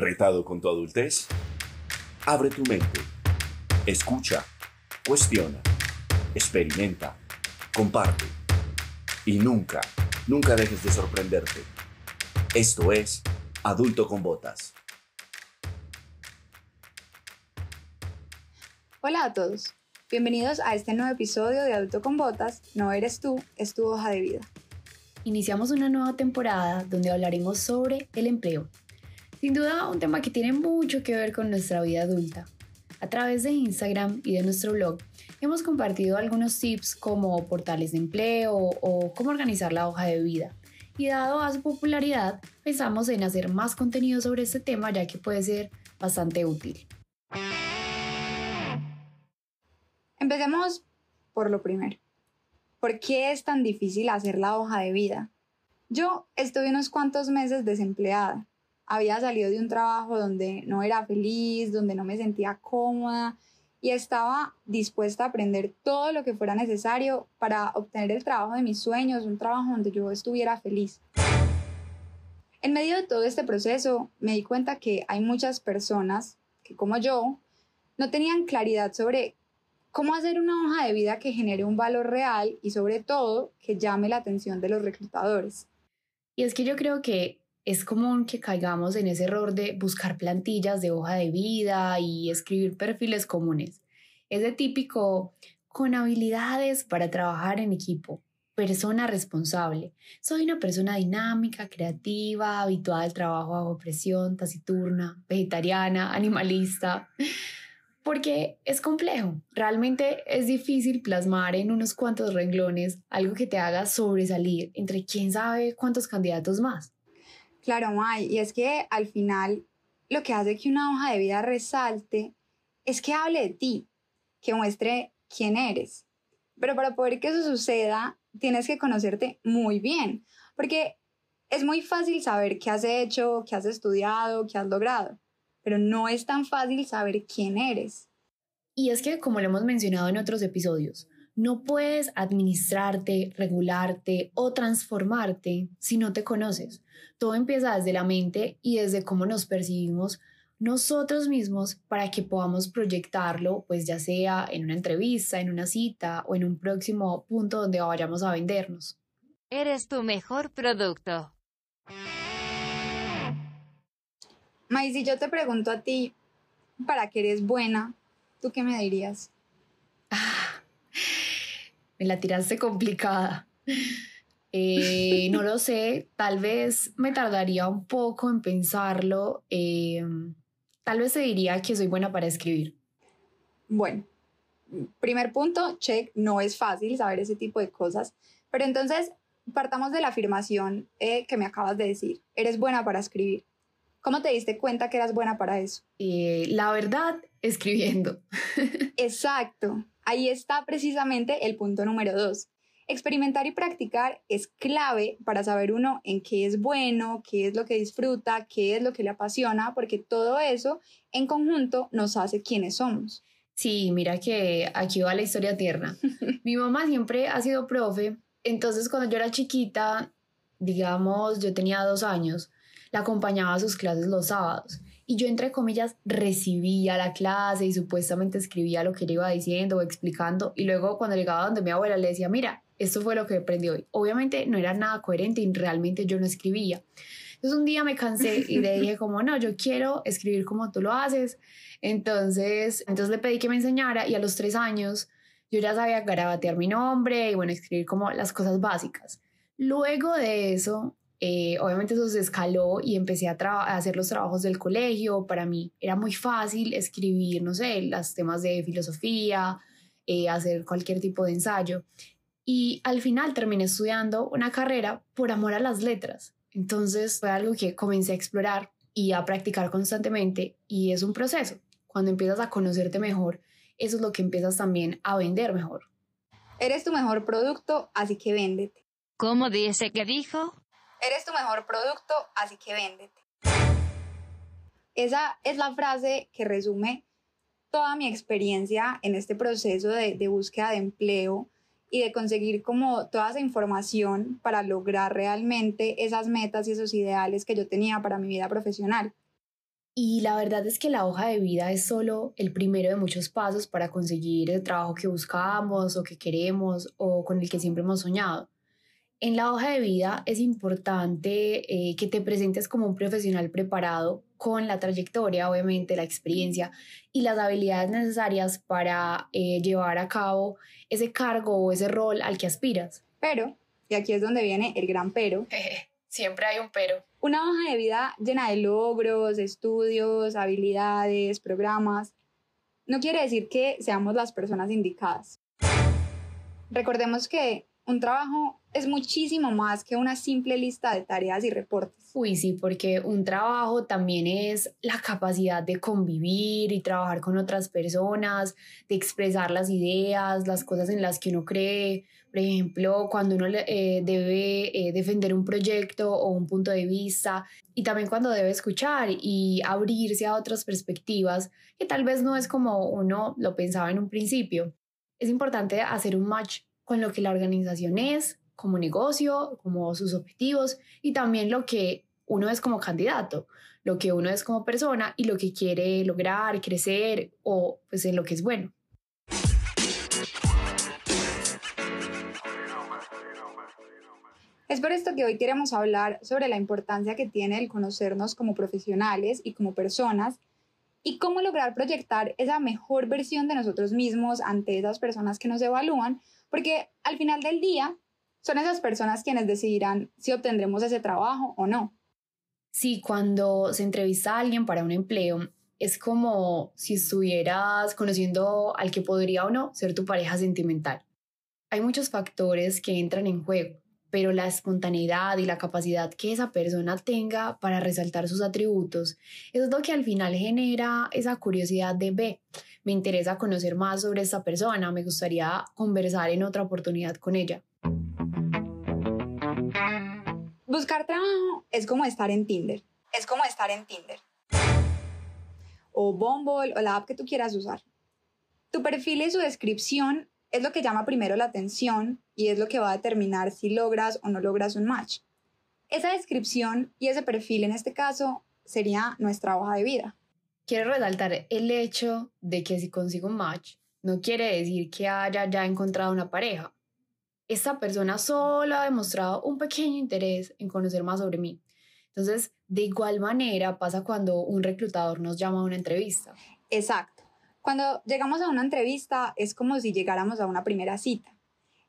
¿Retado con tu adultez? Abre tu mente. Escucha. Cuestiona. Experimenta. Comparte. Y nunca, nunca dejes de sorprenderte. Esto es Adulto con Botas. Hola a todos. Bienvenidos a este nuevo episodio de Adulto con Botas. No eres tú, es tu hoja de vida. Iniciamos una nueva temporada donde hablaremos sobre el empleo sin duda, un tema que tiene mucho que ver con nuestra vida adulta. A través de Instagram y de nuestro blog hemos compartido algunos tips como portales de empleo o cómo organizar la hoja de vida. Y dado a su popularidad, pensamos en hacer más contenido sobre este tema ya que puede ser bastante útil. Empecemos por lo primero. ¿Por qué es tan difícil hacer la hoja de vida? Yo estuve unos cuantos meses desempleada había salido de un trabajo donde no era feliz, donde no me sentía cómoda y estaba dispuesta a aprender todo lo que fuera necesario para obtener el trabajo de mis sueños, un trabajo donde yo estuviera feliz. En medio de todo este proceso me di cuenta que hay muchas personas que como yo no tenían claridad sobre cómo hacer una hoja de vida que genere un valor real y sobre todo que llame la atención de los reclutadores. Y es que yo creo que es común que caigamos en ese error de buscar plantillas de hoja de vida y escribir perfiles comunes. Es de típico con habilidades para trabajar en equipo, persona responsable. Soy una persona dinámica, creativa, habituada al trabajo bajo presión, taciturna, vegetariana, animalista. Porque es complejo. Realmente es difícil plasmar en unos cuantos renglones algo que te haga sobresalir entre quién sabe cuántos candidatos más. Claro, May, y es que al final lo que hace que una hoja de vida resalte es que hable de ti, que muestre quién eres. Pero para poder que eso suceda, tienes que conocerte muy bien, porque es muy fácil saber qué has hecho, qué has estudiado, qué has logrado, pero no es tan fácil saber quién eres. Y es que, como lo hemos mencionado en otros episodios, no puedes administrarte, regularte o transformarte si no te conoces. Todo empieza desde la mente y desde cómo nos percibimos nosotros mismos para que podamos proyectarlo, pues ya sea en una entrevista, en una cita o en un próximo punto donde vayamos a vendernos. Eres tu mejor producto. May, si yo te pregunto a ti, ¿para qué eres buena? ¿Tú qué me dirías? Me la tiraste complicada. Eh, no lo sé, tal vez me tardaría un poco en pensarlo. Eh, tal vez se diría que soy buena para escribir. Bueno, primer punto, check, no es fácil saber ese tipo de cosas, pero entonces partamos de la afirmación eh, que me acabas de decir, eres buena para escribir. ¿Cómo te diste cuenta que eras buena para eso? la verdad, escribiendo. Exacto. Ahí está precisamente el punto número dos. Experimentar y practicar es clave para saber uno en qué es bueno, qué es lo que disfruta, qué es lo que le apasiona, porque todo eso en conjunto nos hace quienes somos. Sí, mira que aquí va la historia tierna. Mi mamá siempre ha sido profe, entonces cuando yo era chiquita, digamos, yo tenía dos años, la acompañaba a sus clases los sábados y yo entre comillas recibía la clase y supuestamente escribía lo que ella iba diciendo o explicando y luego cuando llegaba donde mi abuela le decía, mira, esto fue lo que aprendí hoy. Obviamente no era nada coherente y realmente yo no escribía. Entonces un día me cansé y le dije como, no, yo quiero escribir como tú lo haces. Entonces, entonces le pedí que me enseñara y a los tres años yo ya sabía garabatear mi nombre y bueno, escribir como las cosas básicas. Luego de eso, eh, obviamente eso se escaló y empecé a, hacer los trabajos del colegio. Para mí era muy fácil escribir, no sé, los temas de filosofía, eh, hacer cualquier tipo de ensayo. Y al final terminé estudiando una carrera por amor a las letras. Entonces fue algo que comencé a explorar y a practicar constantemente y es un proceso. Cuando empiezas a conocerte mejor, eso es lo que empiezas también a vender mejor. Eres tu mejor producto, así que véndete. ¿Cómo dice que dijo? Eres tu mejor producto, así que véndete. Esa es la frase que resume toda mi experiencia en este proceso de, de, búsqueda de empleo y de conseguir como toda esa información para lograr realmente esas metas y esos ideales que yo tenía para mi vida profesional. Y la verdad es que la hoja de vida es solo el primero de muchos pasos para conseguir el trabajo que buscamos o que queremos o con el que siempre hemos soñado. En la hoja de vida es importante eh, que te presentes como un profesional preparado con la trayectoria, obviamente, la experiencia y las habilidades necesarias para eh, llevar a cabo ese cargo o ese rol al que aspiras. Pero, y aquí es donde viene el gran pero, Siempre hay un pero. una hoja de vida llena de logros, estudios, habilidades, programas, no quiere decir que seamos las personas indicadas. Recordemos que un trabajo es muchísimo más que una simple lista de tareas y reportes. Uy, sí, porque un trabajo también es la capacidad de convivir y trabajar con otras personas, de expresar las ideas, las cosas en las que uno cree. Por ejemplo, cuando uno eh, debe eh, defender un proyecto o un punto de vista y también cuando debe escuchar y abrirse a otras perspectivas que tal vez no es como uno lo pensaba en un principio. Es importante hacer un match con lo que la organización es como negocio, como sus objetivos y también lo que uno es como candidato, lo que uno es como persona y lo que quiere lograr, crecer o pues en lo que es bueno. Es por esto que hoy queremos hablar sobre la importancia que tiene el conocernos como profesionales y como personas y cómo lograr proyectar esa mejor versión de nosotros mismos ante esas personas que nos evalúan, porque al final del día son esas personas quienes decidirán si obtendremos ese trabajo o no. Sí, cuando se entrevista a alguien para un empleo, es como si estuvieras conociendo al que podría o no ser tu pareja sentimental. Hay muchos factores que entran en juego, pero la espontaneidad y la capacidad que esa persona tenga para resaltar sus atributos es lo que al final genera esa curiosidad de, ve, me interesa conocer más sobre esta persona, me gustaría conversar en otra oportunidad con ella. Buscar trabajo es como estar en Tinder. Es como estar en Tinder. O Bumble o la app que tú quieras usar. Tu perfil y su descripción es lo que llama primero la atención y es lo que va a determinar si logras o no logras un match. Esa descripción y ese perfil en este caso sería nuestra hoja de vida. Quiero resaltar el hecho de que si consigo un match, no quiere decir que haya ya encontrado una pareja. Esta persona solo ha demostrado un pequeño interés en conocer más sobre mí. Entonces, de igual manera pasa cuando un reclutador nos llama a una entrevista. Exacto. Cuando llegamos a una entrevista es como si llegáramos a una primera cita.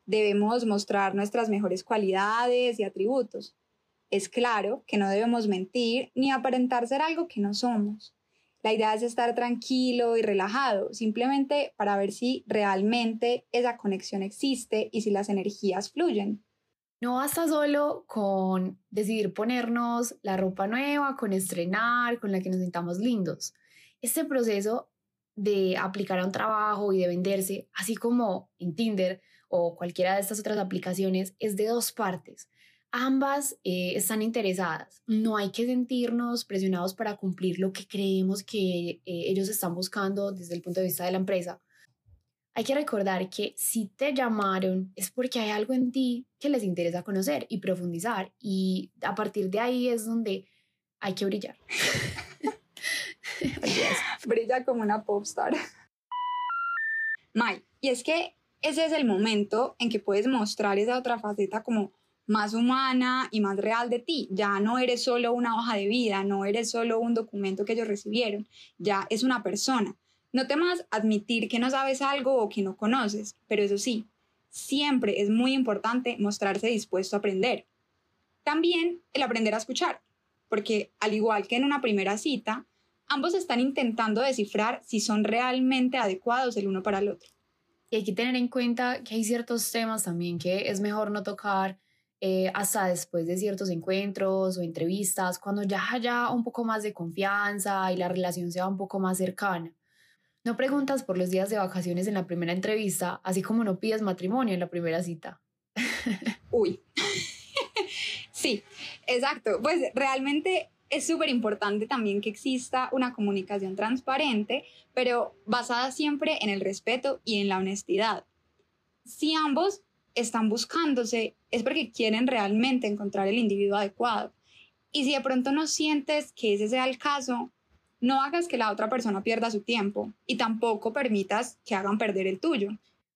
Debemos mostrar nuestras mejores cualidades y atributos. Es claro que no debemos mentir ni aparentar ser algo que no somos. La idea es estar tranquilo y relajado, simplemente para ver si realmente esa conexión existe y si las energías fluyen. No basta solo con decidir ponernos la ropa nueva, con estrenar, con la que nos sintamos lindos. Este proceso de aplicar a un trabajo y de venderse, así como en Tinder o cualquiera de estas otras aplicaciones, es de dos partes. Ambas eh, están interesadas. No hay que sentirnos presionados para cumplir lo que creemos que eh, ellos están buscando desde el punto de vista de la empresa. Hay que recordar que si te llamaron es porque hay algo en ti que les interesa conocer y profundizar y a partir de ahí es donde hay que brillar. Brilla como una popstar. Mai, y es que ese es el momento en que puedes mostrar esa otra faceta como más humana y más real de ti. Ya no eres solo una hoja de vida, no eres solo un documento que ellos recibieron, ya es una persona. No temas admitir que no sabes algo o que no conoces, pero eso sí, siempre es muy importante mostrarse dispuesto a aprender. También el aprender a escuchar, porque al igual que en una primera cita, ambos están intentando descifrar si son realmente adecuados el uno para el otro. Y hay que tener en cuenta que hay ciertos temas también que es mejor no tocar eh, hasta después de ciertos encuentros o entrevistas, cuando ya haya un poco más de confianza y la relación sea un poco más cercana. No preguntas por los días de vacaciones en la primera entrevista, así como no pides matrimonio en la primera cita. Uy. sí, exacto. Pues realmente es súper importante también que exista una comunicación transparente, pero basada siempre en el respeto y en la honestidad. Si ambos están buscándose, es porque quieren realmente encontrar el individuo adecuado. Y si de pronto no sientes que ese sea el caso, No hagas que la otra persona pierda su tiempo y tampoco permitas que hagan perder el tuyo.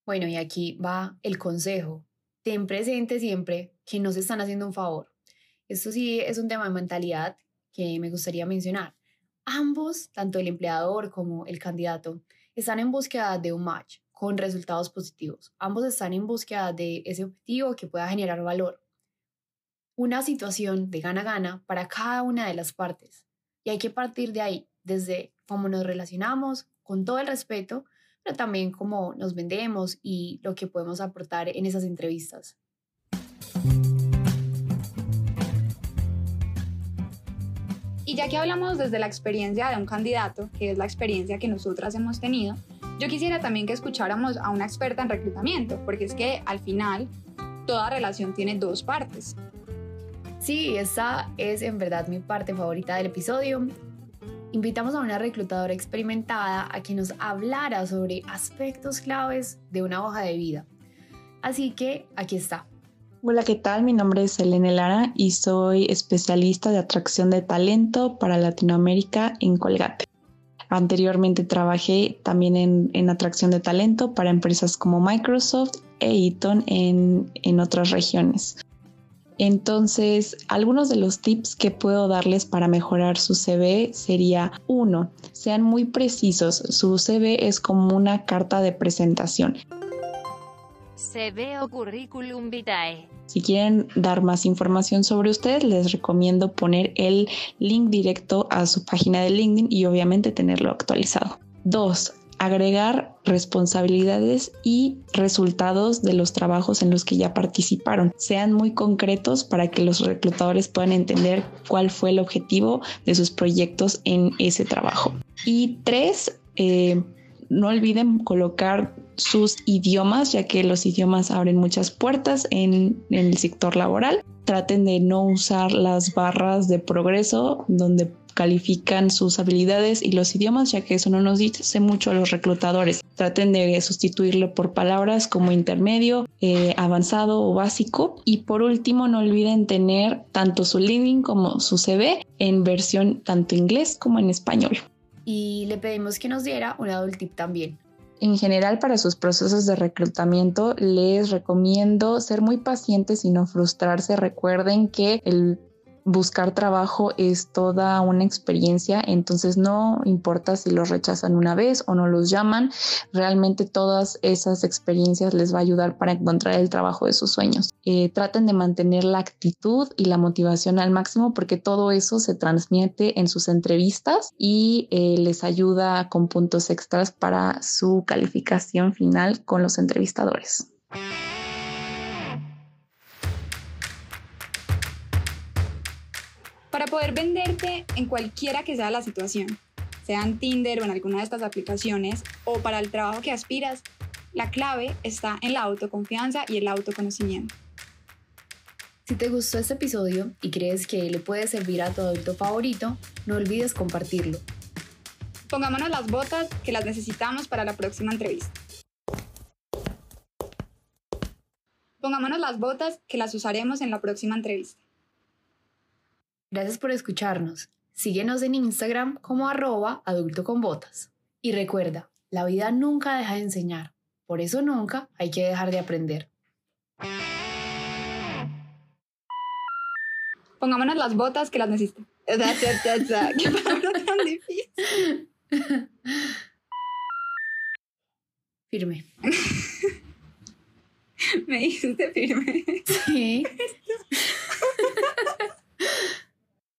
Bueno, y aquí va el consejo. Ten presente siempre que no se están haciendo un favor. Esto sí es un tema de mentalidad que me gustaría mencionar. Ambos, tanto el empleador como el candidato, están en búsqueda de un match con resultados positivos. Ambos están en búsqueda de ese objetivo que pueda generar valor. Una situación de gana-gana para cada una de las partes. Y hay que partir de ahí, desde cómo nos relacionamos, con todo el respeto, pero también cómo nos vendemos y lo que podemos aportar en esas entrevistas. Y ya que hablamos desde la experiencia de un candidato, que es la experiencia que nosotras hemos tenido, yo quisiera también que escucháramos a una experta en reclutamiento, porque es que al final toda relación tiene dos partes. Sí, esa es en verdad mi parte favorita del episodio. Invitamos a una reclutadora experimentada a que nos hablara sobre aspectos claves de una hoja de vida. Así que aquí está. Hola, ¿qué tal? Mi nombre es Elena Lara y soy especialista de atracción de talento para Latinoamérica en Colgate. Anteriormente trabajé también en, atracción de talento para empresas como Microsoft e Eaton en, en otras regiones. Entonces, algunos de los tips que puedo darles para mejorar su CV sería, uno, sean muy precisos. Su CV es como una carta de presentación. CV o vitae. Si quieren dar más información sobre usted, les recomiendo poner el link directo a su página de LinkedIn y obviamente tenerlo actualizado. Dos, agregar responsabilidades y resultados de los trabajos en los que ya participaron. Sean muy concretos para que los reclutadores puedan entender cuál fue el objetivo de sus proyectos en ese trabajo. Y tres, eh, no olviden colocar sus idiomas, ya que los idiomas abren muchas puertas en, en, el sector laboral. Traten de no usar las barras de progreso donde califican sus habilidades y los idiomas, ya que eso no nos dice mucho a los reclutadores. Traten de sustituirlo por palabras como intermedio, eh, avanzado o básico. Y por último, no olviden tener tanto su LinkedIn como su CV en versión tanto inglés como en español. Y le pedimos que nos diera un adult tip también. En general, para sus procesos de reclutamiento, les recomiendo ser muy pacientes y no frustrarse. Recuerden que el buscar trabajo es toda una experiencia, entonces no importa si los rechazan una vez o no los llaman, realmente todas esas experiencias les va a ayudar para encontrar el trabajo de sus sueños. Eh, traten de mantener la actitud y la motivación al máximo porque todo eso se transmite en sus entrevistas y eh, les ayuda con puntos extras para su calificación final con los entrevistadores. Para poder venderte en cualquiera que sea la situación, sea en Tinder o en alguna de estas aplicaciones, o para el trabajo que aspiras, la clave está en la autoconfianza y el autoconocimiento. Si te gustó este episodio y crees que le puede servir a tu adulto favorito, no olvides compartirlo. Pongámonos las botas que las necesitamos para la próxima entrevista. Pongámonos las botas que las usaremos en la próxima entrevista. Gracias por escucharnos. Síguenos en Instagram como arroba adulto con botas. Y recuerda, la vida nunca deja de enseñar. Por eso nunca hay que dejar de aprender. Pongámonos las botas que las necesito. Qué palabra tan difícil. Firme. Me dijiste firme.